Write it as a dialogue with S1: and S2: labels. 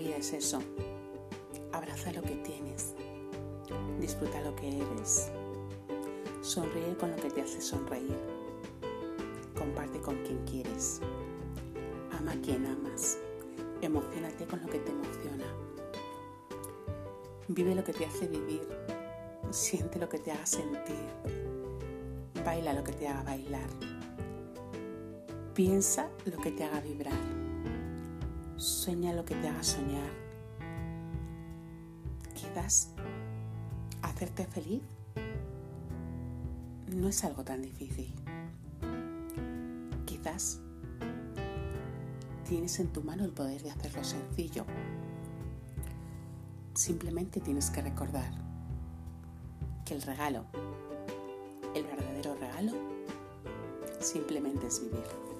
S1: vida es eso. Abraza lo que tienes. Disfruta lo que eres. Sonríe con lo que te hace sonreír. Comparte con quien quieres. Ama a quien amas. Emocionate con lo que te emociona. Vive lo que te hace vivir. Siente lo que te haga sentir. Baila lo que te haga bailar. Piensa lo que te haga vibrar. Sueña lo que te haga soñar. Quizás hacerte feliz no es algo tan difícil. Quizás tienes en tu mano el poder de hacerlo sencillo. Simplemente tienes que recordar que el regalo, el verdadero regalo, simplemente es vivir.